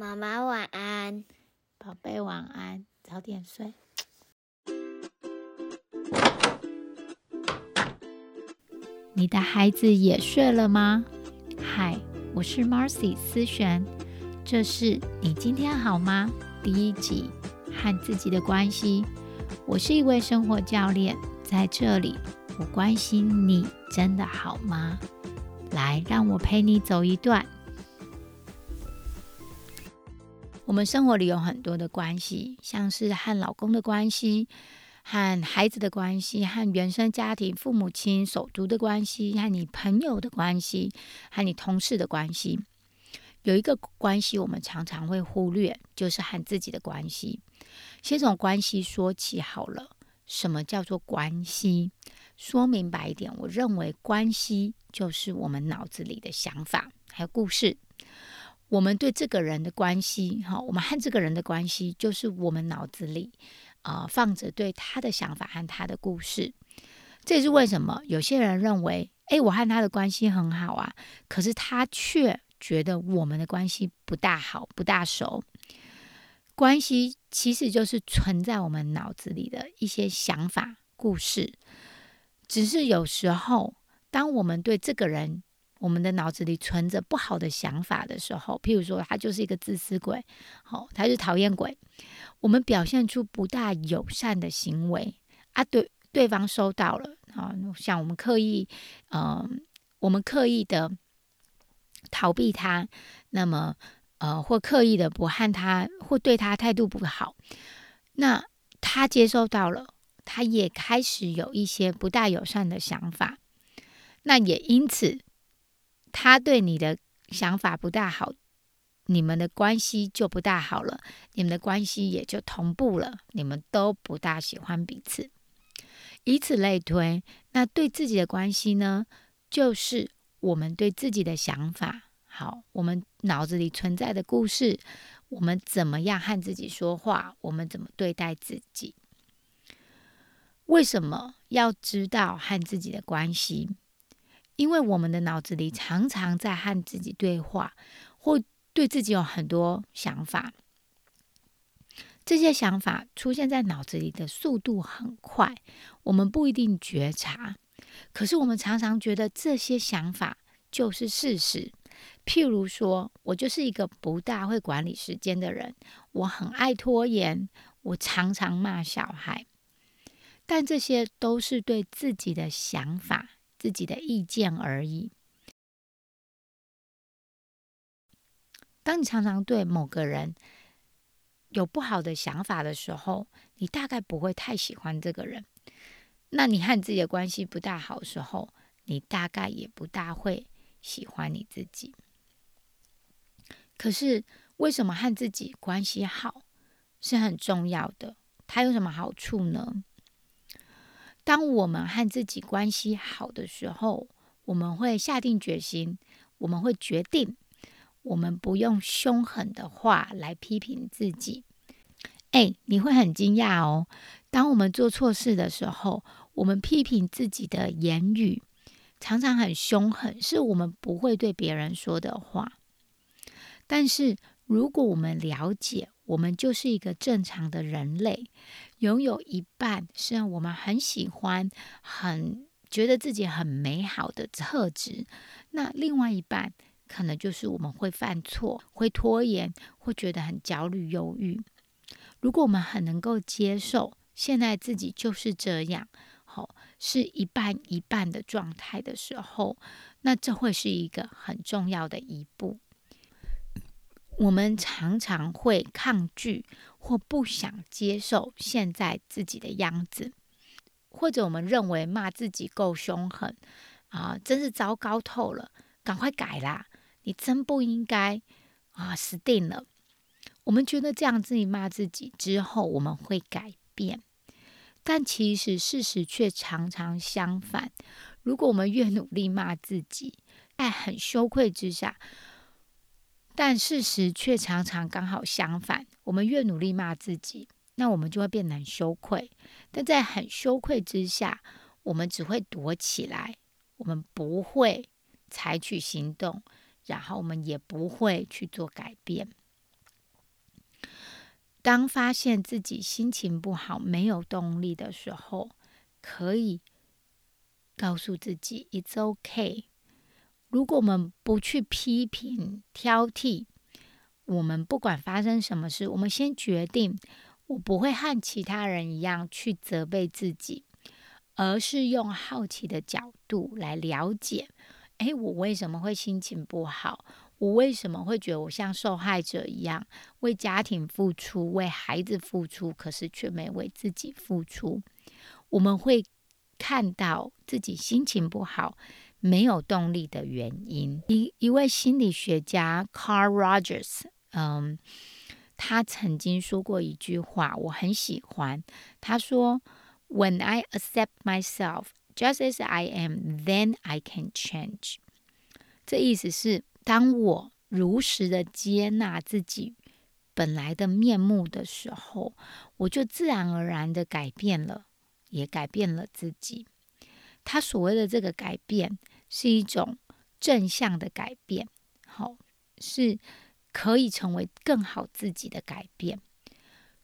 妈妈晚安，宝贝晚安，早点睡。你的孩子也睡了吗？嗨，我是 Marcy 思璇，这是你今天好吗？第一集和自己的关系。我是一位生活教练，在这里我关心你真的好吗？来，让我陪你走一段。我们生活里有很多的关系，像是和老公的关系。和孩子的关系，和原生家庭、父母亲、手足的关系，和你朋友的关系，和你同事的关系，有一个关系我们常常会忽略，就是和自己的关系。先从关系说起好了。什么叫做关系？说明白一点，我认为关系就是我们脑子里的想法，还有故事。我们对这个人的关系，哈，我们和这个人的关系，就是我们脑子里。啊，放着对他的想法和他的故事，这也是为什么有些人认为，哎，我和他的关系很好啊，可是他却觉得我们的关系不大好，不大熟。关系其实就是存在我们脑子里的一些想法、故事，只是有时候，当我们对这个人，我们的脑子里存着不好的想法的时候，譬如说他就是一个自私鬼，好，他是讨厌鬼，我们表现出不大友善的行为啊，对对方收到了啊，像我们刻意，嗯，我们刻意的逃避他，那么呃，或刻意的不和他，或对他态度不好，那他接收到了，他也开始有一些不大友善的想法，那也因此。他对你的想法不大好，你们的关系就不大好了，你们的关系也就同步了，你们都不大喜欢彼此，以此类推。那对自己的关系呢，就是我们对自己的想法，好，我们脑子里存在的故事，我们怎么样和自己说话，我们怎么对待自己？为什么要知道和自己的关系？因为我们的脑子里常常在和自己对话，或对自己有很多想法。这些想法出现在脑子里的速度很快，我们不一定觉察。可是我们常常觉得这些想法就是事实。譬如说，我就是一个不大会管理时间的人，我很爱拖延，我常常骂小孩。但这些都是对自己的想法。自己的意见而已。当你常常对某个人有不好的想法的时候，你大概不会太喜欢这个人。那你和你自己的关系不大好的时候，你大概也不大会喜欢你自己。可是，为什么和自己关系好是很重要的？它有什么好处呢？当我们和自己关系好的时候，我们会下定决心，我们会决定，我们不用凶狠的话来批评自己。哎，你会很惊讶哦。当我们做错事的时候，我们批评自己的言语常常很凶狠，是我们不会对别人说的话。但是如果我们了解，我们就是一个正常的人类。拥有一半是让我们很喜欢、很觉得自己很美好的特质，那另外一半可能就是我们会犯错、会拖延、会觉得很焦虑、忧郁。如果我们很能够接受现在自己就是这样，好是一半一半的状态的时候，那这会是一个很重要的一步。我们常常会抗拒或不想接受现在自己的样子，或者我们认为骂自己够凶狠啊，真是糟糕透了，赶快改啦！你真不应该啊，死定了！我们觉得这样自己骂自己之后，我们会改变，但其实事实却常常相反。如果我们越努力骂自己，在很羞愧之下。但事实却常常刚好相反。我们越努力骂自己，那我们就会变得很羞愧。但在很羞愧之下，我们只会躲起来，我们不会采取行动，然后我们也不会去做改变。当发现自己心情不好、没有动力的时候，可以告诉自己 “It's OK”。如果我们不去批评、挑剔，我们不管发生什么事，我们先决定，我不会和其他人一样去责备自己，而是用好奇的角度来了解：诶，我为什么会心情不好？我为什么会觉得我像受害者一样，为家庭付出，为孩子付出，可是却没为自己付出？我们会看到自己心情不好。没有动力的原因。一一位心理学家 Carl Rogers，嗯，他曾经说过一句话，我很喜欢。他说：“When I accept myself just as I am, then I can change。”这意思是，当我如实的接纳自己本来的面目的时候，我就自然而然的改变了，也改变了自己。他所谓的这个改变是一种正向的改变，好，是可以成为更好自己的改变。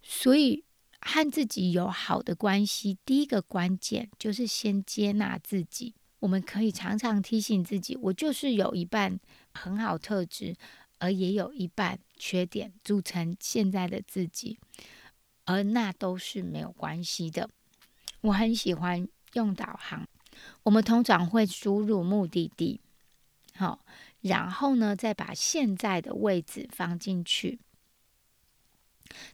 所以和自己有好的关系，第一个关键就是先接纳自己。我们可以常常提醒自己：我就是有一半很好特质，而也有一半缺点组成现在的自己，而那都是没有关系的。我很喜欢用导航。我们通常会输入目的地，好，然后呢，再把现在的位置放进去，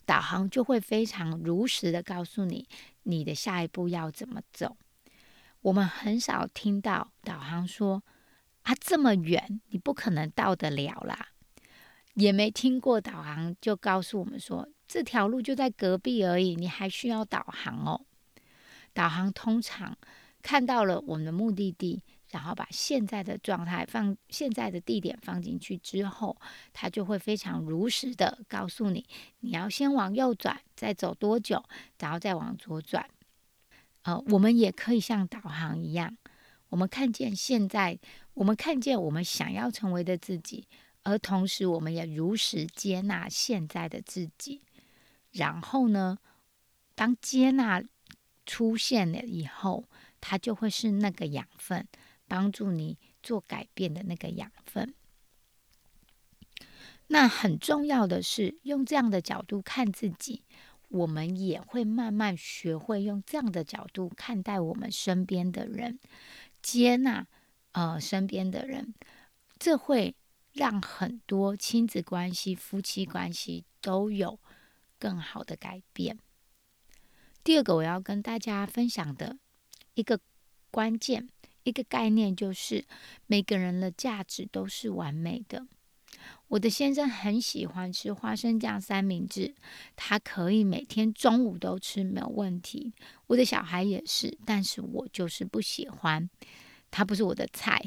导航就会非常如实的告诉你你的下一步要怎么走。我们很少听到导航说啊这么远你不可能到得了啦，也没听过导航就告诉我们说这条路就在隔壁而已，你还需要导航哦。导航通常。看到了我们的目的地，然后把现在的状态放现在的地点放进去之后，它就会非常如实的告诉你，你要先往右转，再走多久，然后再往左转。呃，我们也可以像导航一样，我们看见现在，我们看见我们想要成为的自己，而同时我们也如实接纳现在的自己。然后呢，当接纳出现了以后，它就会是那个养分，帮助你做改变的那个养分。那很重要的是，用这样的角度看自己，我们也会慢慢学会用这样的角度看待我们身边的人，接纳呃身边的人，这会让很多亲子关系、夫妻关系都有更好的改变。第二个，我要跟大家分享的。一个关键，一个概念就是，每个人的价值都是完美的。我的先生很喜欢吃花生酱三明治，他可以每天中午都吃没有问题。我的小孩也是，但是我就是不喜欢，他不是我的菜。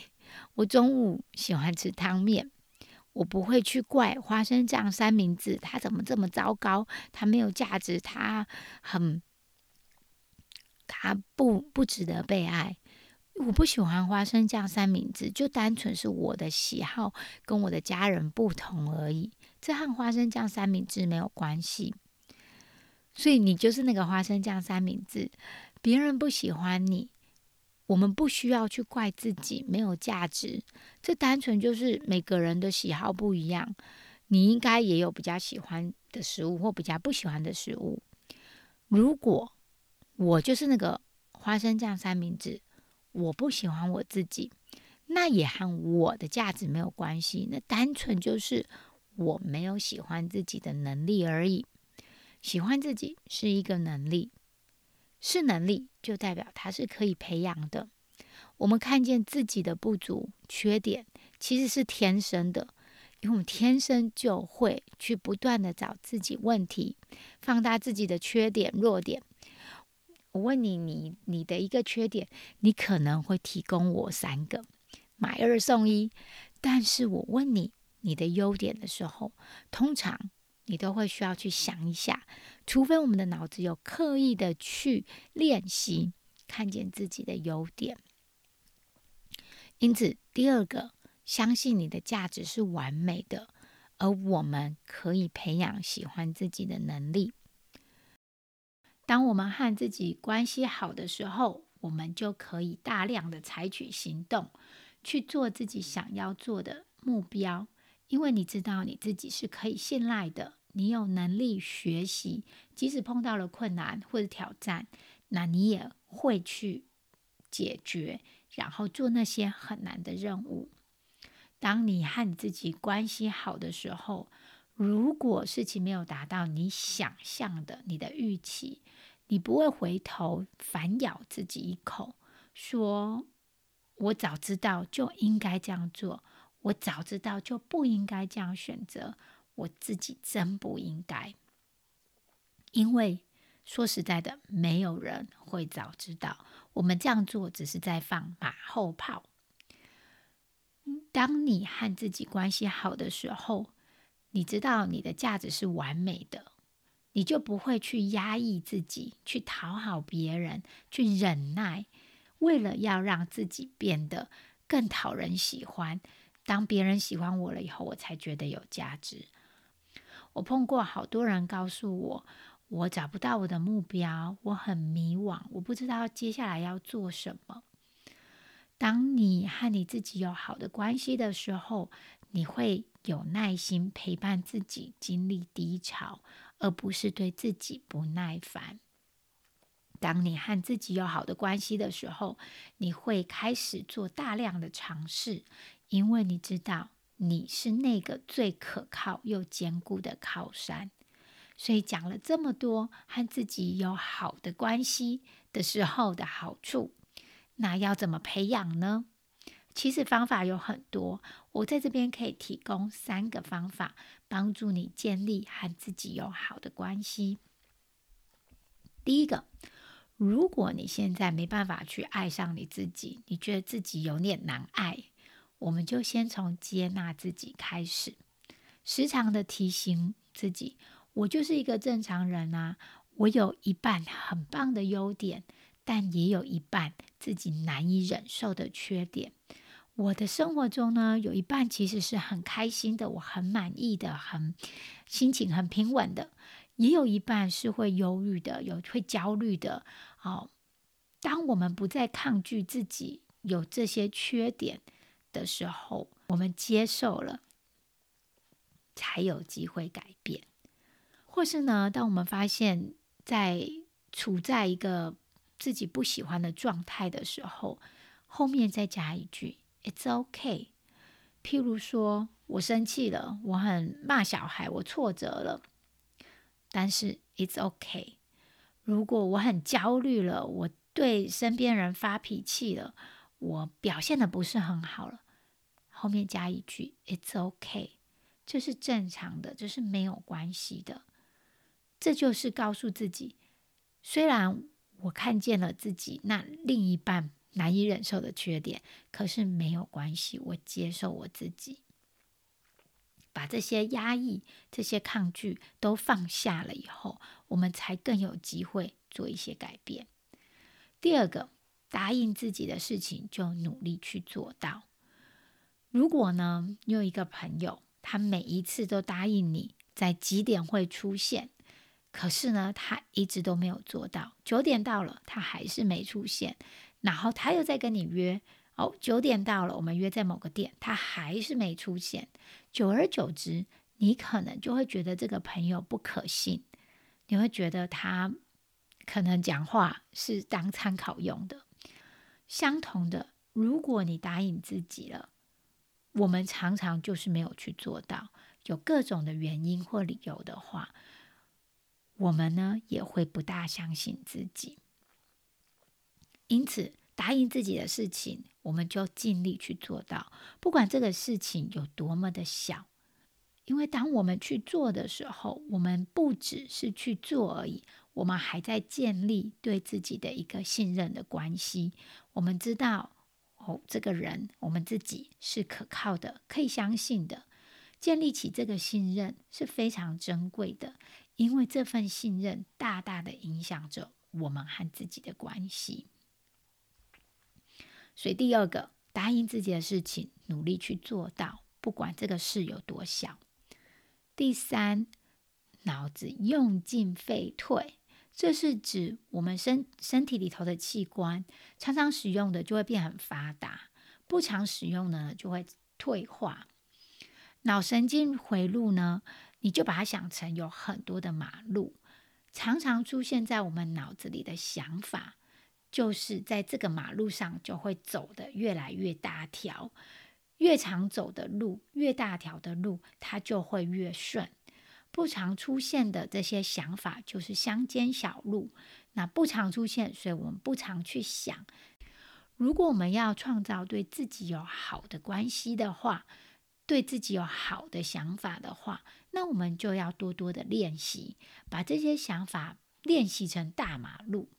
我中午喜欢吃汤面，我不会去怪花生酱三明治，它怎么这么糟糕？它没有价值，它很。他不不值得被爱。我不喜欢花生酱三明治，就单纯是我的喜好跟我的家人不同而已。这和花生酱三明治没有关系。所以你就是那个花生酱三明治，别人不喜欢你，我们不需要去怪自己没有价值。这单纯就是每个人的喜好不一样。你应该也有比较喜欢的食物或比较不喜欢的食物。如果我就是那个花生酱三明治，我不喜欢我自己，那也和我的价值没有关系，那单纯就是我没有喜欢自己的能力而已。喜欢自己是一个能力，是能力就代表它是可以培养的。我们看见自己的不足、缺点，其实是天生的，因为我们天生就会去不断的找自己问题，放大自己的缺点、弱点。我问你，你你的一个缺点，你可能会提供我三个，买二送一。但是我问你你的优点的时候，通常你都会需要去想一下，除非我们的脑子有刻意的去练习看见自己的优点。因此，第二个，相信你的价值是完美的，而我们可以培养喜欢自己的能力。当我们和自己关系好的时候，我们就可以大量的采取行动，去做自己想要做的目标。因为你知道你自己是可以信赖的，你有能力学习，即使碰到了困难或者挑战，那你也会去解决，然后做那些很难的任务。当你和你自己关系好的时候，如果事情没有达到你想象的、你的预期，你不会回头反咬自己一口，说：“我早知道就应该这样做。”我早知道就不应该这样选择，我自己真不应该。因为说实在的，没有人会早知道，我们这样做只是在放马后炮。当你和自己关系好的时候，你知道你的价值是完美的，你就不会去压抑自己，去讨好别人，去忍耐，为了要让自己变得更讨人喜欢。当别人喜欢我了以后，我才觉得有价值。我碰过好多人告诉我，我找不到我的目标，我很迷惘，我不知道接下来要做什么。当你和你自己有好的关系的时候，你会有耐心陪伴自己经历低潮，而不是对自己不耐烦。当你和自己有好的关系的时候，你会开始做大量的尝试。因为你知道你是那个最可靠又坚固的靠山，所以讲了这么多和自己有好的关系的时候的好处，那要怎么培养呢？其实方法有很多，我在这边可以提供三个方法，帮助你建立和自己有好的关系。第一个，如果你现在没办法去爱上你自己，你觉得自己有点难爱。我们就先从接纳自己开始，时常的提醒自己，我就是一个正常人啊，我有一半很棒的优点，但也有一半自己难以忍受的缺点。我的生活中呢，有一半其实是很开心的，我很满意的，很心情很平稳的，也有一半是会忧郁的，有会焦虑的。哦，当我们不再抗拒自己有这些缺点。的时候，我们接受了，才有机会改变。或是呢，当我们发现，在处在一个自己不喜欢的状态的时候，后面再加一句 “It's OK”。譬如说，我生气了，我很骂小孩，我挫折了，但是 “It's OK”。如果我很焦虑了，我对身边人发脾气了，我表现的不是很好了。后面加一句 "It's okay"，这是正常的，这是没有关系的。这就是告诉自己，虽然我看见了自己那另一半难以忍受的缺点，可是没有关系，我接受我自己，把这些压抑、这些抗拒都放下了以后，我们才更有机会做一些改变。第二个，答应自己的事情就努力去做到。如果呢，你有一个朋友，他每一次都答应你在几点会出现，可是呢，他一直都没有做到。九点到了，他还是没出现，然后他又在跟你约，哦，九点到了，我们约在某个店，他还是没出现。久而久之，你可能就会觉得这个朋友不可信，你会觉得他可能讲话是当参考用的。相同的，如果你答应自己了。我们常常就是没有去做到，有各种的原因或理由的话，我们呢也会不大相信自己。因此，答应自己的事情，我们就尽力去做到，不管这个事情有多么的小。因为当我们去做的时候，我们不只是去做而已，我们还在建立对自己的一个信任的关系。我们知道。哦，这个人我们自己是可靠的，可以相信的。建立起这个信任是非常珍贵的，因为这份信任大大的影响着我们和自己的关系。所以，第二个，答应自己的事情，努力去做到，不管这个事有多小。第三，脑子用进废退，这是指我们身身体里头的器官，常常使用的就会变很发达，不常使用呢就会退化。脑神经回路呢，你就把它想成有很多的马路，常常出现在我们脑子里的想法，就是在这个马路上就会走的越来越大条，越常走的路，越大条的路，它就会越顺。不常出现的这些想法就是乡间小路，那不常出现，所以我们不常去想。如果我们要创造对自己有好的关系的话，对自己有好的想法的话，那我们就要多多的练习，把这些想法练习成大马路。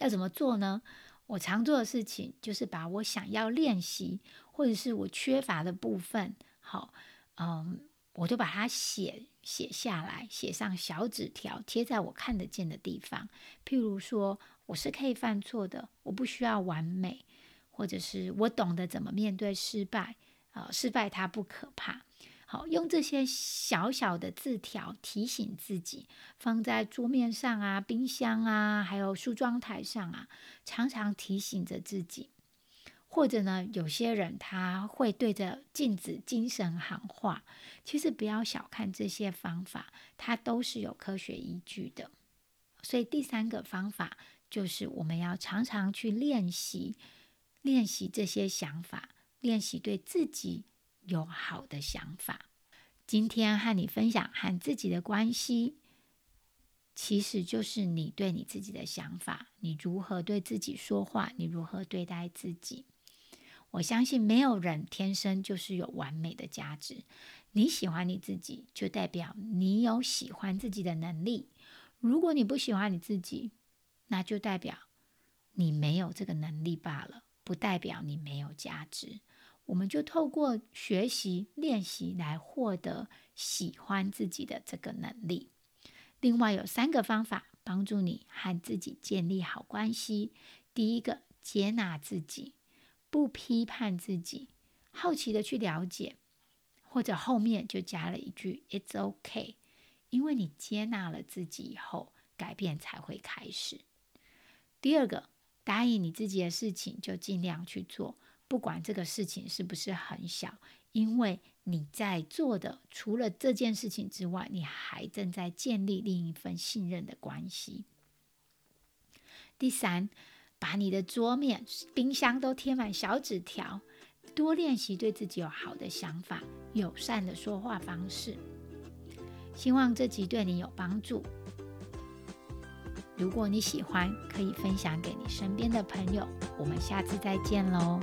要怎么做呢？我常做的事情就是把我想要练习，或者是我缺乏的部分，好，嗯，我就把它写写下来，写上小纸条，贴在我看得见的地方。譬如说，我是可以犯错的，我不需要完美，或者是我懂得怎么面对失败。啊，失败它不可怕。好，用这些小小的字条提醒自己，放在桌面上啊、冰箱啊，还有梳妆台上啊，常常提醒着自己。或者呢，有些人他会对着镜子精神喊话。其实不要小看这些方法，它都是有科学依据的。所以第三个方法就是我们要常常去练习，练习这些想法。练习对自己有好的想法。今天和你分享和自己的关系，其实就是你对你自己的想法，你如何对自己说话，你如何对待自己。我相信没有人天生就是有完美的价值。你喜欢你自己，就代表你有喜欢自己的能力。如果你不喜欢你自己，那就代表你没有这个能力罢了，不代表你没有价值。我们就透过学习练习来获得喜欢自己的这个能力。另外有三个方法帮助你和自己建立好关系。第一个，接纳自己，不批判自己，好奇的去了解，或者后面就加了一句 “It's OK”，因为你接纳了自己以后，改变才会开始。第二个，答应你自己的事情就尽量去做。不管这个事情是不是很小，因为你在做的除了这件事情之外，你还正在建立另一份信任的关系。第三，把你的桌面、冰箱都贴满小纸条，多练习对自己有好的想法、友善的说话方式。希望这集对你有帮助。如果你喜欢，可以分享给你身边的朋友。我们下次再见喽。